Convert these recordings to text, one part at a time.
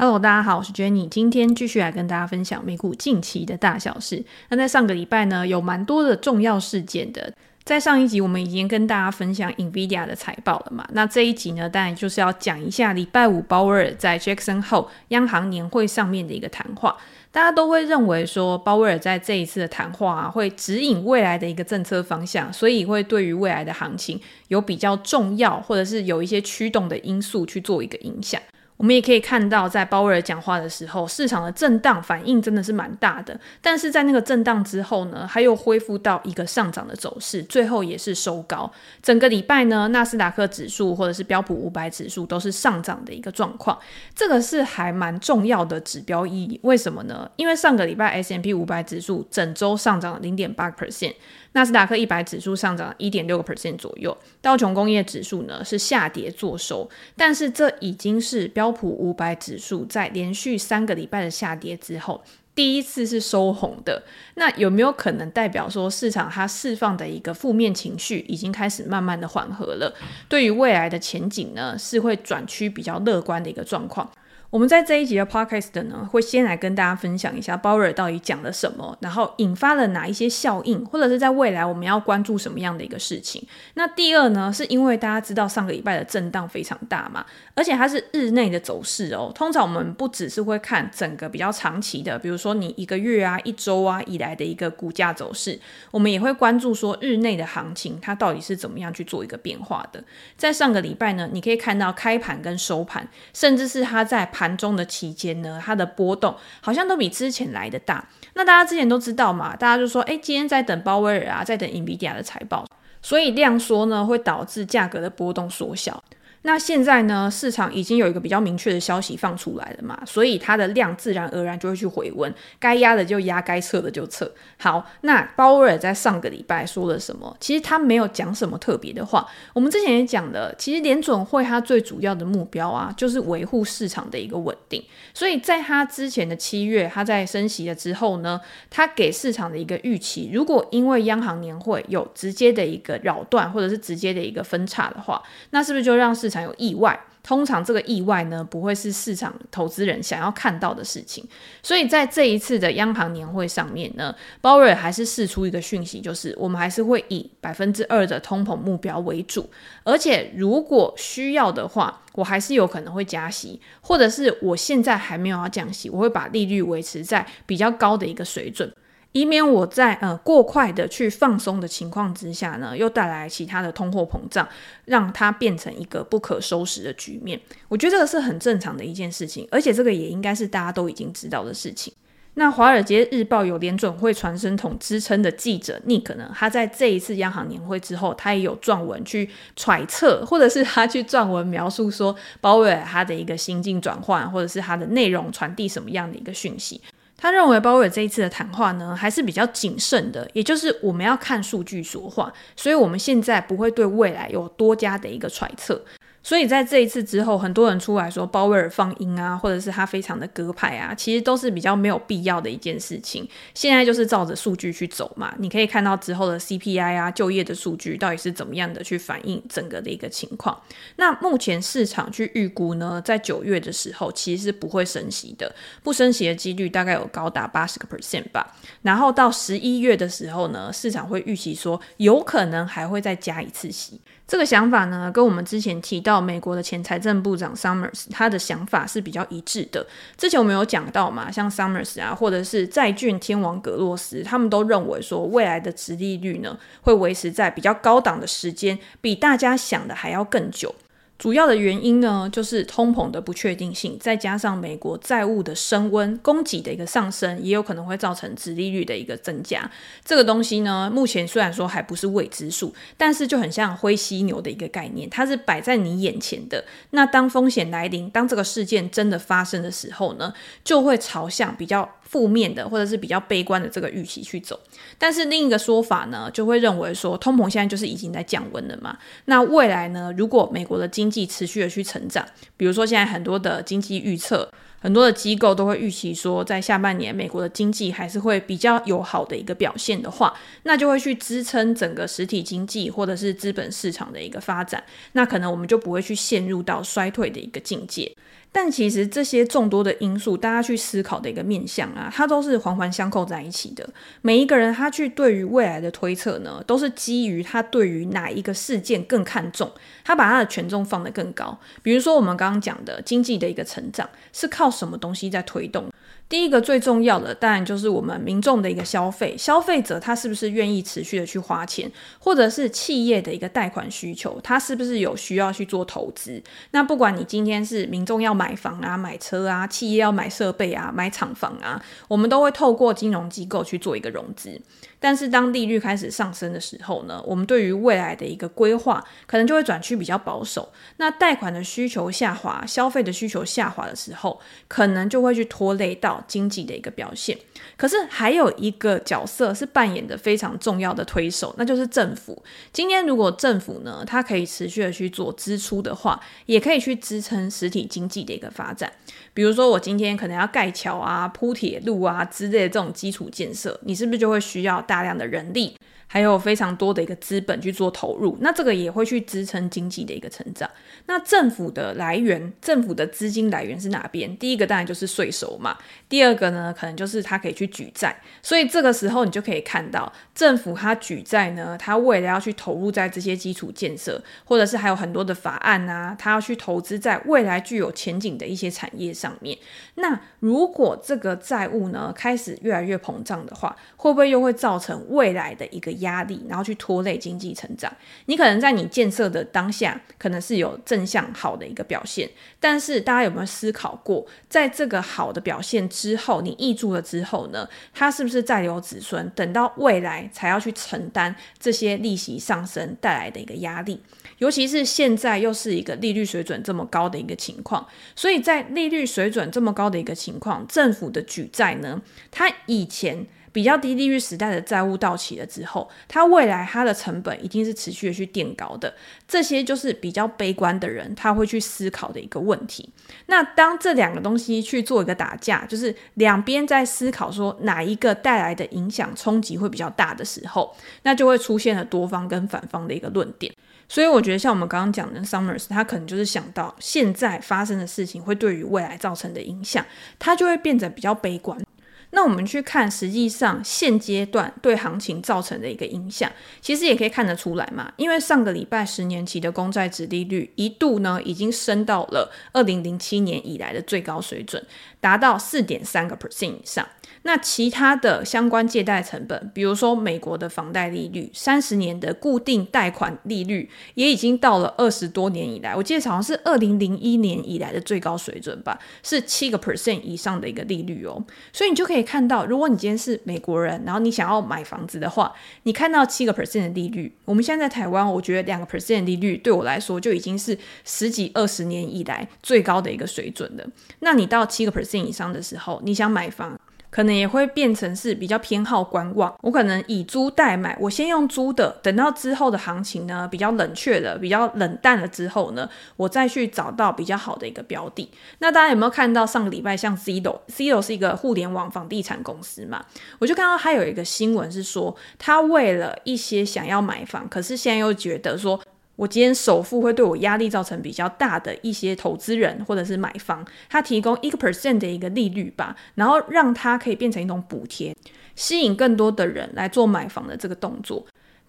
Hello，大家好，我是 Jenny，今天继续来跟大家分享美股近期的大小事。那在上个礼拜呢，有蛮多的重要事件的。在上一集我们已经跟大家分享 NVIDIA 的财报了嘛？那这一集呢，当然就是要讲一下礼拜五鲍威尔在 Jackson Hole 央行年会上面的一个谈话。大家都会认为说，鲍威尔在这一次的谈话啊，会指引未来的一个政策方向，所以会对于未来的行情有比较重要，或者是有一些驱动的因素去做一个影响。我们也可以看到，在鲍威尔讲话的时候，市场的震荡反应真的是蛮大的。但是在那个震荡之后呢，它又恢复到一个上涨的走势，最后也是收高。整个礼拜呢，纳斯达克指数或者是标普五百指数都是上涨的一个状况，这个是还蛮重要的指标意义。为什么呢？因为上个礼拜 S M P 五百指数整周上涨了零点八 percent。纳斯达克一百指数上涨一点六个 percent 左右，道琼工业指数呢是下跌作收，但是这已经是标普五百指数在连续三个礼拜的下跌之后，第一次是收红的。那有没有可能代表说市场它释放的一个负面情绪已经开始慢慢的缓和了？对于未来的前景呢，是会转趋比较乐观的一个状况。我们在这一集的 podcast 呢，会先来跟大家分享一下鲍尔到底讲了什么，然后引发了哪一些效应，或者是在未来我们要关注什么样的一个事情。那第二呢，是因为大家知道上个礼拜的震荡非常大嘛，而且它是日内的走势哦。通常我们不只是会看整个比较长期的，比如说你一个月啊、一周啊以来的一个股价走势，我们也会关注说日内的行情它到底是怎么样去做一个变化的。在上个礼拜呢，你可以看到开盘跟收盘，甚至是它在在盘中的期间呢，它的波动好像都比之前来的大。那大家之前都知道嘛，大家就说，哎，今天在等鲍威尔啊，在等 NVIDIA 的财报，所以量缩呢会导致价格的波动缩小。那现在呢，市场已经有一个比较明确的消息放出来了嘛，所以它的量自然而然就会去回温，该压的就压，该撤的就撤。好，那鲍威尔在上个礼拜说了什么？其实他没有讲什么特别的话。我们之前也讲了，其实联准会它最主要的目标啊，就是维护市场的一个稳定。所以在他之前的七月，他在升息了之后呢，他给市场的一个预期，如果因为央行年会有直接的一个扰断，或者是直接的一个分叉的话，那是不是就让市常有意外，通常这个意外呢，不会是市场投资人想要看到的事情。所以在这一次的央行年会上面呢，鲍威尔还是释出一个讯息，就是我们还是会以百分之二的通膨目标为主，而且如果需要的话，我还是有可能会加息，或者是我现在还没有要降息，我会把利率维持在比较高的一个水准。以免我在呃过快的去放松的情况之下呢，又带来其他的通货膨胀，让它变成一个不可收拾的局面。我觉得这个是很正常的一件事情，而且这个也应该是大家都已经知道的事情。那《华尔街日报》有联准会传声筒之称的记者 Nick 呢，他在这一次央行年会之后，他也有撰文去揣测，或者是他去撰文描述说鲍威尔他的一个心境转换，或者是他的内容传递什么样的一个讯息。他认为鲍威尔这一次的谈话呢，还是比较谨慎的，也就是我们要看数据说话，所以我们现在不会对未来有多加的一个揣测。所以在这一次之后，很多人出来说鲍威尔放鹰啊，或者是他非常的鸽派啊，其实都是比较没有必要的一件事情。现在就是照着数据去走嘛，你可以看到之后的 CPI 啊，就业的数据到底是怎么样的去反映整个的一个情况。那目前市场去预估呢，在九月的时候其实是不会升息的，不升息的几率大概有高达八十个 percent 吧。然后到十一月的时候呢，市场会预期说有可能还会再加一次息。这个想法呢，跟我们之前提到美国的前财政部长 Summers 他的想法是比较一致的。之前我们有讲到嘛，像 Summers 啊，或者是债券天王格洛斯，他们都认为说未来的殖利率呢，会维持在比较高档的时间，比大家想的还要更久。主要的原因呢，就是通膨的不确定性，再加上美国债务的升温、供给的一个上升，也有可能会造成殖利率的一个增加。这个东西呢，目前虽然说还不是未知数，但是就很像灰犀牛的一个概念，它是摆在你眼前的。那当风险来临，当这个事件真的发生的时候呢，就会朝向比较负面的或者是比较悲观的这个预期去走，但是另一个说法呢，就会认为说通膨现在就是已经在降温了嘛。那未来呢，如果美国的经经济持续的去成长，比如说现在很多的经济预测，很多的机构都会预期说，在下半年美国的经济还是会比较有好的一个表现的话，那就会去支撑整个实体经济或者是资本市场的一个发展。那可能我们就不会去陷入到衰退的一个境界。但其实这些众多的因素，大家去思考的一个面向啊，它都是环环相扣在一起的。每一个人他去对于未来的推测呢，都是基于他对于哪一个事件更看重，他把他的权重放得更高。比如说我们刚刚讲的经济的一个成长，是靠什么东西在推动？第一个最重要的，当然就是我们民众的一个消费，消费者他是不是愿意持续的去花钱，或者是企业的一个贷款需求，他是不是有需要去做投资？那不管你今天是民众要买房啊、买车啊，企业要买设备啊、买厂房啊，我们都会透过金融机构去做一个融资。但是当利率开始上升的时候呢，我们对于未来的一个规划可能就会转趋比较保守。那贷款的需求下滑，消费的需求下滑的时候，可能就会去拖累到经济的一个表现。可是还有一个角色是扮演着非常重要的推手，那就是政府。今天如果政府呢，它可以持续的去做支出的话，也可以去支撑实体经济的一个发展。比如说我今天可能要盖桥啊、铺铁路啊之类的这种基础建设，你是不是就会需要大量的人力？还有非常多的一个资本去做投入，那这个也会去支撑经济的一个成长。那政府的来源，政府的资金来源是哪边？第一个当然就是税收嘛，第二个呢，可能就是它可以去举债。所以这个时候你就可以看到，政府它举债呢，它为了要去投入在这些基础建设，或者是还有很多的法案啊，它要去投资在未来具有前景的一些产业上面。那如果这个债务呢开始越来越膨胀的话，会不会又会造成未来的一个压力，然后去拖累经济成长。你可能在你建设的当下，可能是有正向好的一个表现，但是大家有没有思考过，在这个好的表现之后，你挹注了之后呢，它是不是再留子孙，等到未来才要去承担这些利息上升带来的一个压力？尤其是现在又是一个利率水准这么高的一个情况，所以在利率水准这么高的一个情况，政府的举债呢，它以前。比较低利率时代的债务到期了之后，它未来它的成本一定是持续的去垫高的。这些就是比较悲观的人他会去思考的一个问题。那当这两个东西去做一个打架，就是两边在思考说哪一个带来的影响冲击会比较大的时候，那就会出现了多方跟反方的一个论点。所以我觉得像我们刚刚讲的 Summers，他可能就是想到现在发生的事情会对于未来造成的影响，他就会变得比较悲观。那我们去看，实际上现阶段对行情造成的一个影响，其实也可以看得出来嘛。因为上个礼拜十年期的公债殖利率一度呢，已经升到了二零零七年以来的最高水准，达到四点三个 percent 以上。那其他的相关借贷成本，比如说美国的房贷利率，三十年的固定贷款利率，也已经到了二十多年以来，我记得好像是二零零一年以来的最高水准吧，是七个 percent 以上的一个利率哦。所以你就可以看到，如果你今天是美国人，然后你想要买房子的话，你看到七个 percent 的利率，我们现在在台湾，我觉得两个 percent 的利率对我来说就已经是十几二十年以来最高的一个水准了。那你到七个 percent 以上的时候，你想买房，可能也会变成是比较偏好观望，我可能以租代买，我先用租的，等到之后的行情呢比较冷却了，比较冷淡了之后呢，我再去找到比较好的一个标的。那大家有没有看到上个礼拜像 Zillow，Zillow 是一个互联网房地产公司嘛？我就看到他有一个新闻是说，他为了一些想要买房，可是现在又觉得说。我今天首付会对我压力造成比较大的一些投资人或者是买方，他提供一个 percent 的一个利率吧，然后让他可以变成一种补贴，吸引更多的人来做买房的这个动作。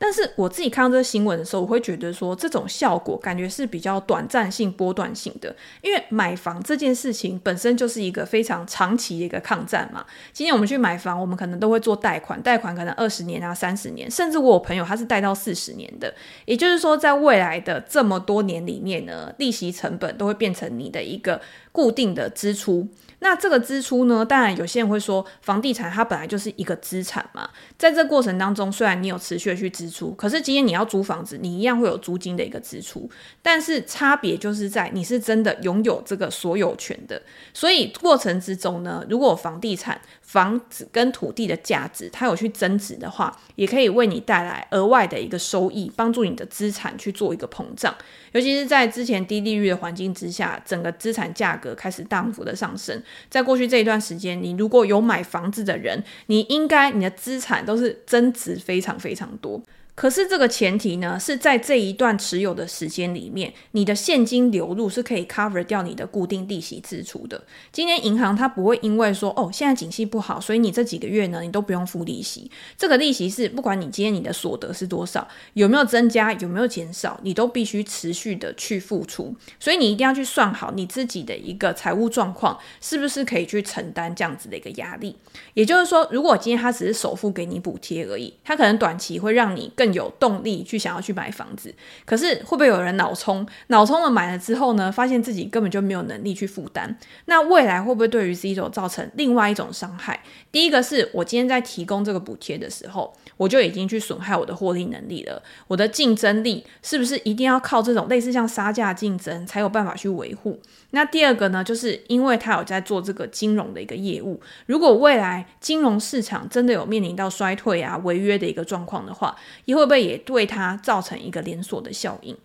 但是我自己看到这个新闻的时候，我会觉得说，这种效果感觉是比较短暂性、波段性的。因为买房这件事情本身就是一个非常长期的一个抗战嘛。今天我们去买房，我们可能都会做贷款，贷款可能二十年啊、三十年，甚至我朋友他是贷到四十年的。也就是说，在未来的这么多年里面呢，利息成本都会变成你的一个固定的支出。那这个支出呢，当然有些人会说，房地产它本来就是一个资产嘛，在这过程当中，虽然你有持续的去支出，可是今天你要租房子，你一样会有租金的一个支出，但是差别就是在你是真的拥有这个所有权的，所以过程之中呢，如果房地产房子跟土地的价值它有去增值的话，也可以为你带来额外的一个收益，帮助你的资产去做一个膨胀，尤其是在之前低利率的环境之下，整个资产价格开始大幅的上升。在过去这一段时间，你如果有买房子的人，你应该你的资产都是增值非常非常多。可是这个前提呢，是在这一段持有的时间里面，你的现金流入是可以 cover 掉你的固定利息支出的。今天银行它不会因为说，哦，现在景气不好，所以你这几个月呢，你都不用付利息。这个利息是不管你今天你的所得是多少，有没有增加，有没有减少，你都必须持续的去付出。所以你一定要去算好你自己的一个财务状况，是不是可以去承担这样子的一个压力。也就是说，如果今天它只是首付给你补贴而已，它可能短期会让你更有动力去想要去买房子，可是会不会有人脑冲？脑冲了买了之后呢，发现自己根本就没有能力去负担。那未来会不会对于 Z 轴造成另外一种伤害？第一个是我今天在提供这个补贴的时候，我就已经去损害我的获利能力了。我的竞争力是不是一定要靠这种类似像杀价竞争才有办法去维护？那第二个呢，就是因为他有在做这个金融的一个业务，如果未来金融市场真的有面临到衰退啊、违约的一个状况的话，也会不会也对它造成一个连锁的效应？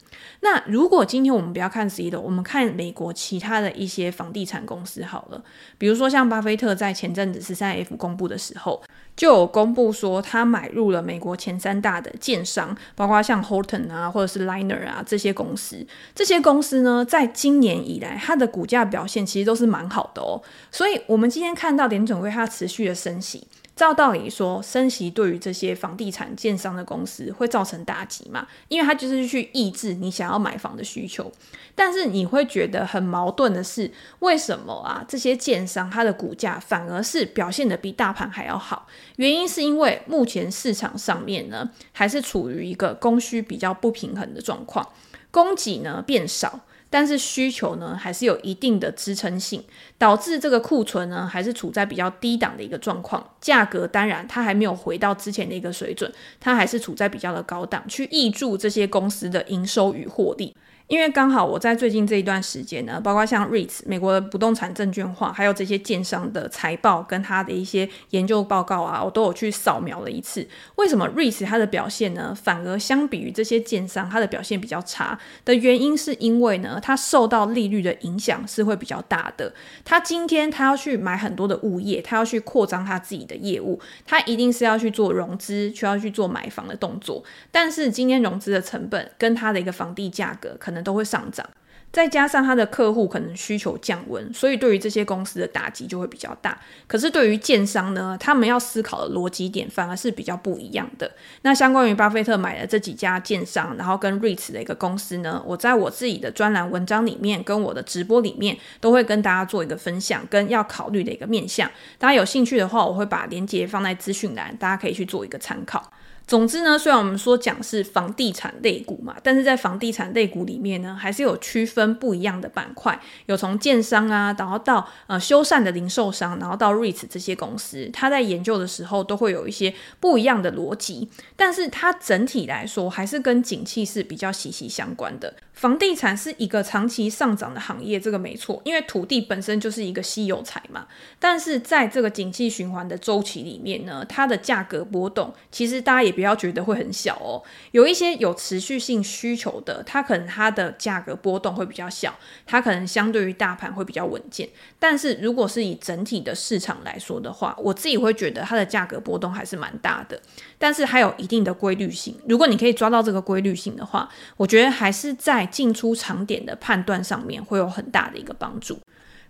那如果今天我们不要看 Zillow，我们看美国其他的一些房地产公司好了，比如说像巴菲特在前阵子十三 F 公布的时候，就有公布说他买入了美国前三大的建商，包括像 Horton 啊，或者是 Liner 啊这些公司。这些公司呢，在今年以来，它的股价表现其实都是蛮好的哦。所以，我们今天看到联准会它持续的升息。照道理说，升息对于这些房地产建商的公司会造成打击嘛？因为它就是去抑制你想要买房的需求。但是你会觉得很矛盾的是，为什么啊？这些建商它的股价反而是表现的比大盘还要好？原因是因为目前市场上面呢，还是处于一个供需比较不平衡的状况，供给呢变少。但是需求呢，还是有一定的支撑性，导致这个库存呢，还是处在比较低档的一个状况。价格当然它还没有回到之前的一个水准，它还是处在比较的高档，去挹注这些公司的营收与获利。因为刚好我在最近这一段时间呢，包括像 REITs 美国的不动产证券化，还有这些建商的财报跟他的一些研究报告啊，我都有去扫描了一次。为什么 REITs 它的表现呢，反而相比于这些建商，它的表现比较差的原因，是因为呢，它受到利率的影响是会比较大的。它今天它要去买很多的物业，它要去扩张它自己的业务，它一定是要去做融资，需要去做买房的动作。但是今天融资的成本跟它的一个房地价格可能都会上涨，再加上他的客户可能需求降温，所以对于这些公司的打击就会比较大。可是对于建商呢，他们要思考的逻辑点反而是比较不一样的。那相关于巴菲特买的这几家建商，然后跟 REITs 的一个公司呢，我在我自己的专栏文章里面跟我的直播里面都会跟大家做一个分享，跟要考虑的一个面向。大家有兴趣的话，我会把链接放在资讯栏，大家可以去做一个参考。总之呢，虽然我们说讲是房地产类股嘛，但是在房地产类股里面呢，还是有区分不一样的板块，有从建商啊，然后到呃修缮的零售商，然后到 REITs 这些公司，它在研究的时候都会有一些不一样的逻辑，但是它整体来说还是跟景气是比较息息相关的。房地产是一个长期上涨的行业，这个没错，因为土地本身就是一个稀有财嘛。但是在这个景气循环的周期里面呢，它的价格波动，其实大家也不要觉得会很小哦。有一些有持续性需求的，它可能它的价格波动会比较小，它可能相对于大盘会比较稳健。但是如果是以整体的市场来说的话，我自己会觉得它的价格波动还是蛮大的。但是还有一定的规律性，如果你可以抓到这个规律性的话，我觉得还是在。进出场点的判断上面会有很大的一个帮助。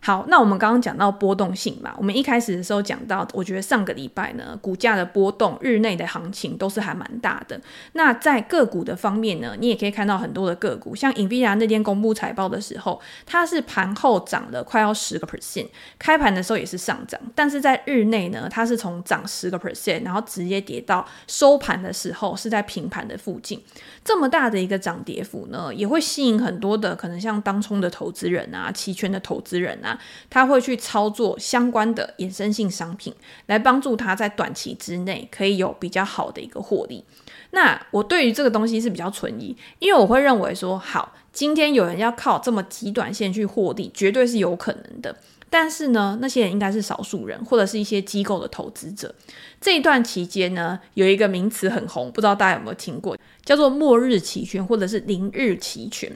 好，那我们刚刚讲到波动性嘛，我们一开始的时候讲到，我觉得上个礼拜呢，股价的波动日内的行情都是还蛮大的。那在个股的方面呢，你也可以看到很多的个股，像 NVIDIA 那天公布财报的时候，它是盘后涨了快要十个 percent，开盘的时候也是上涨，但是在日内呢，它是从涨十个 percent，然后直接跌到收盘的时候是在平盘的附近，这么大的一个涨跌幅呢，也会吸引很多的可能像当冲的投资人啊、期权的投资人啊。他会去操作相关的衍生性商品，来帮助他在短期之内可以有比较好的一个获利。那我对于这个东西是比较存疑，因为我会认为说，好，今天有人要靠这么极短线去获利，绝对是有可能的。但是呢，那些人应该是少数人，或者是一些机构的投资者。这一段期间呢，有一个名词很红，不知道大家有没有听过，叫做末日期权，或者是零日期权。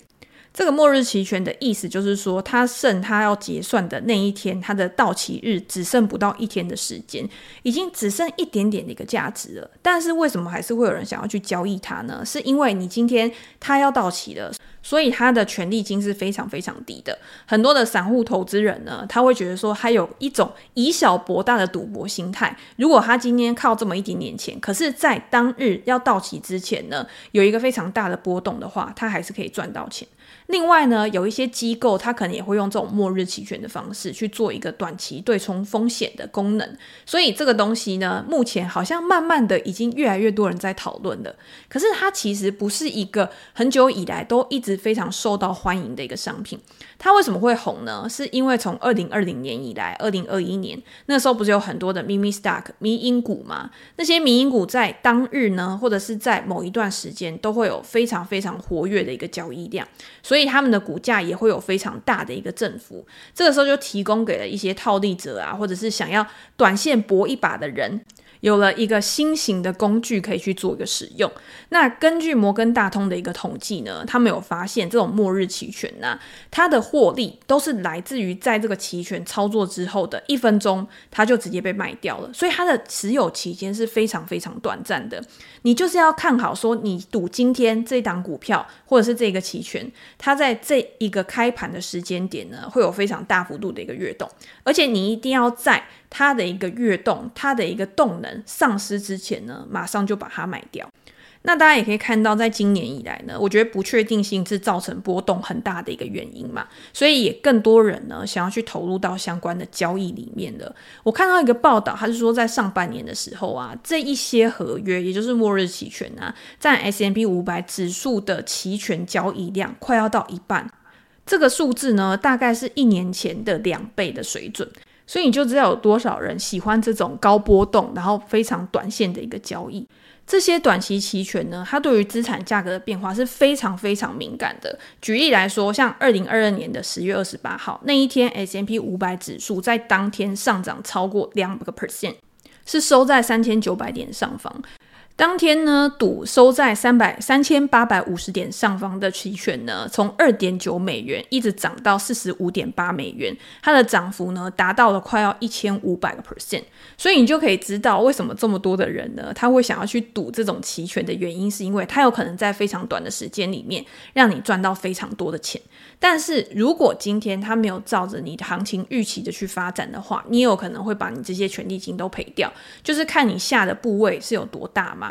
这个末日期权的意思就是说，它剩它要结算的那一天，它的到期日只剩不到一天的时间，已经只剩一点点的一个价值了。但是为什么还是会有人想要去交易它呢？是因为你今天它要到期了。所以他的权利金是非常非常低的，很多的散户投资人呢，他会觉得说，他有一种以小博大的赌博心态。如果他今天靠这么一点点钱，可是，在当日要到期之前呢，有一个非常大的波动的话，他还是可以赚到钱。另外呢，有一些机构，他可能也会用这种末日期权的方式去做一个短期对冲风险的功能。所以这个东西呢，目前好像慢慢的已经越来越多人在讨论了。可是它其实不是一个很久以来都一直非常受到欢迎的一个商品。它为什么会红呢？是因为从二零二零年以来，二零二一年那时候不是有很多的 meme stock 迷因股吗？那些迷因股在当日呢，或者是在某一段时间，都会有非常非常活跃的一个交易量，所以。以他们的股价也会有非常大的一个振幅，这个时候就提供给了一些套利者啊，或者是想要短线搏一把的人。有了一个新型的工具可以去做一个使用。那根据摩根大通的一个统计呢，他们有发现这种末日期权呢、它的获利都是来自于在这个期权操作之后的一分钟，它就直接被卖掉了。所以它的持有期间是非常非常短暂的。你就是要看好说，你赌今天这档股票或者是这个期权，它在这一个开盘的时间点呢，会有非常大幅度的一个跃动，而且你一定要在。它的一个跃动，它的一个动能丧失之前呢，马上就把它买掉。那大家也可以看到，在今年以来呢，我觉得不确定性是造成波动很大的一个原因嘛，所以也更多人呢想要去投入到相关的交易里面了。我看到一个报道，他是说在上半年的时候啊，这一些合约，也就是末日期权啊，在 S&P 500指数的期权交易量快要到一半，这个数字呢，大概是一年前的两倍的水准。所以你就知道有多少人喜欢这种高波动，然后非常短线的一个交易。这些短期期权呢，它对于资产价格的变化是非常非常敏感的。举例来说，像二零二二年的十月二十八号那一天，S M P 五百指数在当天上涨超过两个 percent，是收在三千九百点上方。当天呢，赌收在三百三千八百五十点上方的期权呢，从二点九美元一直涨到四十五点八美元，它的涨幅呢达到了快要一千五百个 percent。所以你就可以知道为什么这么多的人呢，他会想要去赌这种期权的原因，是因为他有可能在非常短的时间里面让你赚到非常多的钱。但是如果今天他没有照着你的行情预期的去发展的话，你也有可能会把你这些权利金都赔掉，就是看你下的部位是有多大嘛。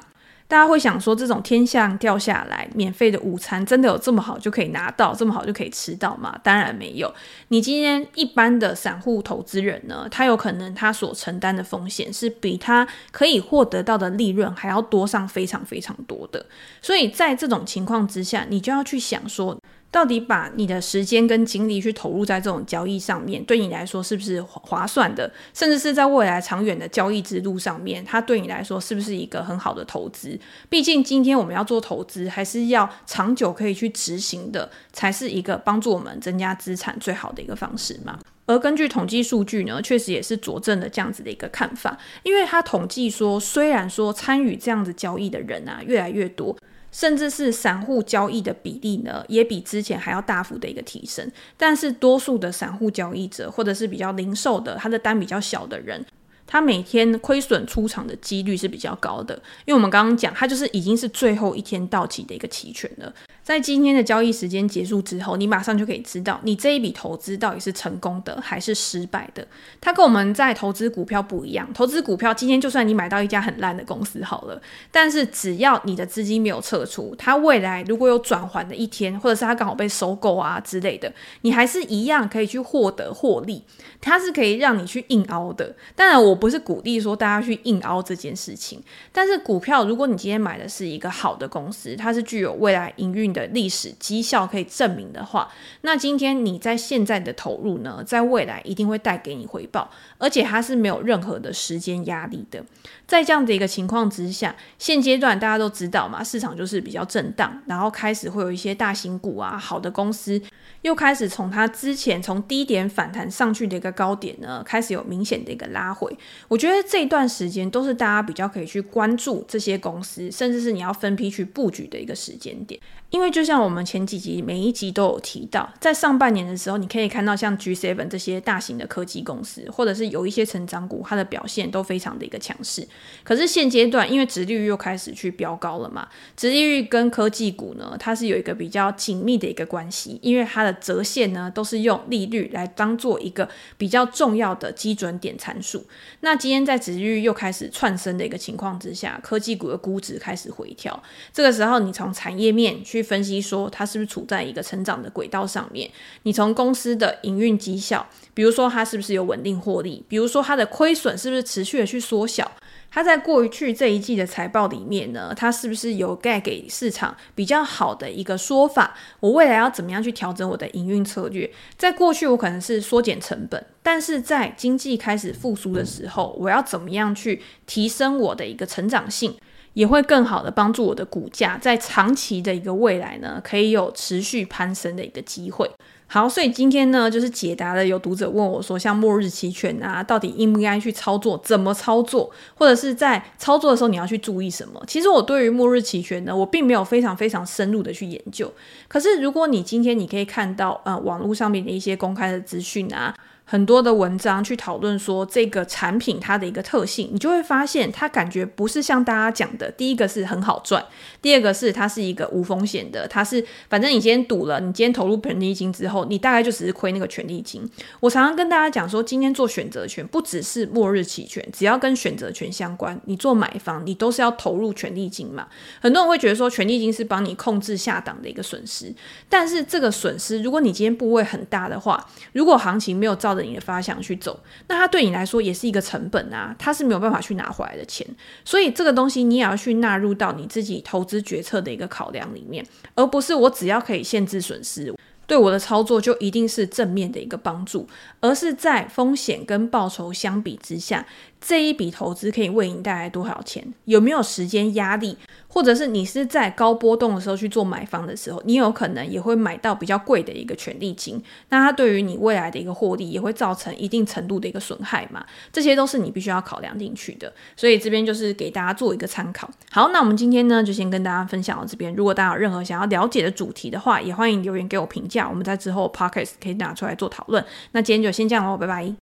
大家会想说，这种天上掉下来免费的午餐，真的有这么好就可以拿到，这么好就可以吃到吗？当然没有。你今天一般的散户投资人呢，他有可能他所承担的风险是比他可以获得到的利润还要多上非常非常多的。所以在这种情况之下，你就要去想说，到底把你的时间跟精力去投入在这种交易上面，对你来说是不是划算的？甚至是在未来长远的交易之路上面，它对你来说是不是一个很好的投资？毕竟今天我们要做投资，还是要长久可以去执行的，才是一个帮助我们增加资产最好的一个方式嘛。而根据统计数据呢，确实也是佐证了这样子的一个看法，因为它统计说，虽然说参与这样子交易的人啊越来越多。甚至是散户交易的比例呢，也比之前还要大幅的一个提升。但是多数的散户交易者，或者是比较零售的，他的单比较小的人，他每天亏损出场的几率是比较高的。因为我们刚刚讲，它就是已经是最后一天到期的一个期权了。在今天的交易时间结束之后，你马上就可以知道你这一笔投资到底是成功的还是失败的。它跟我们在投资股票不一样，投资股票今天就算你买到一家很烂的公司好了，但是只要你的资金没有撤出，它未来如果有转还的一天，或者是它刚好被收购啊之类的，你还是一样可以去获得获利。它是可以让你去硬凹的。当然，我不是鼓励说大家去硬凹这件事情，但是股票如果你今天买的是一个好的公司，它是具有未来营运的。历史绩效可以证明的话，那今天你在现在的投入呢，在未来一定会带给你回报，而且它是没有任何的时间压力的。在这样的一个情况之下，现阶段大家都知道嘛，市场就是比较震荡，然后开始会有一些大型股啊，好的公司又开始从它之前从低点反弹上去的一个高点呢，开始有明显的一个拉回。我觉得这段时间都是大家比较可以去关注这些公司，甚至是你要分批去布局的一个时间点。因为就像我们前几集每一集都有提到，在上半年的时候，你可以看到像 G7 这些大型的科技公司，或者是有一些成长股，它的表现都非常的一个强势。可是现阶段，因为殖利率又开始去飙高了嘛，殖利率跟科技股呢，它是有一个比较紧密的一个关系，因为它的折现呢都是用利率来当做一个比较重要的基准点参数。那今天在殖利率又开始窜升的一个情况之下，科技股的估值开始回调，这个时候你从产业面去。去分析说它是不是处在一个成长的轨道上面？你从公司的营运绩效，比如说它是不是有稳定获利，比如说它的亏损是不是持续的去缩小？它在过去这一季的财报里面呢，它是不是有盖给市场比较好的一个说法？我未来要怎么样去调整我的营运策略？在过去我可能是缩减成本，但是在经济开始复苏的时候，我要怎么样去提升我的一个成长性？也会更好的帮助我的股价在长期的一个未来呢，可以有持续攀升的一个机会。好，所以今天呢，就是解答了有读者问我说，像末日期权啊，到底应不应该去操作？怎么操作？或者是在操作的时候你要去注意什么？其实我对于末日期权呢，我并没有非常非常深入的去研究。可是如果你今天你可以看到呃网络上面的一些公开的资讯啊。很多的文章去讨论说这个产品它的一个特性，你就会发现它感觉不是像大家讲的，第一个是很好赚，第二个是它是一个无风险的，它是反正你今天赌了，你今天投入权利金之后，你大概就只是亏那个权利金。我常常跟大家讲说，今天做选择权不只是末日期权，只要跟选择权相关，你做买方你都是要投入权利金嘛。很多人会觉得说权利金是帮你控制下档的一个损失，但是这个损失如果你今天部位很大的话，如果行情没有照你的发想去走，那它对你来说也是一个成本啊，它是没有办法去拿回来的钱，所以这个东西你也要去纳入到你自己投资决策的一个考量里面，而不是我只要可以限制损失，对我的操作就一定是正面的一个帮助，而是在风险跟报酬相比之下，这一笔投资可以为你带来多少钱，有没有时间压力？或者是你是在高波动的时候去做买方的时候，你有可能也会买到比较贵的一个权利金，那它对于你未来的一个获利也会造成一定程度的一个损害嘛？这些都是你必须要考量进去的。所以这边就是给大家做一个参考。好，那我们今天呢就先跟大家分享到这边。如果大家有任何想要了解的主题的话，也欢迎留言给我评价，我们在之后 podcast 可以拿出来做讨论。那今天就先这样喽，拜拜。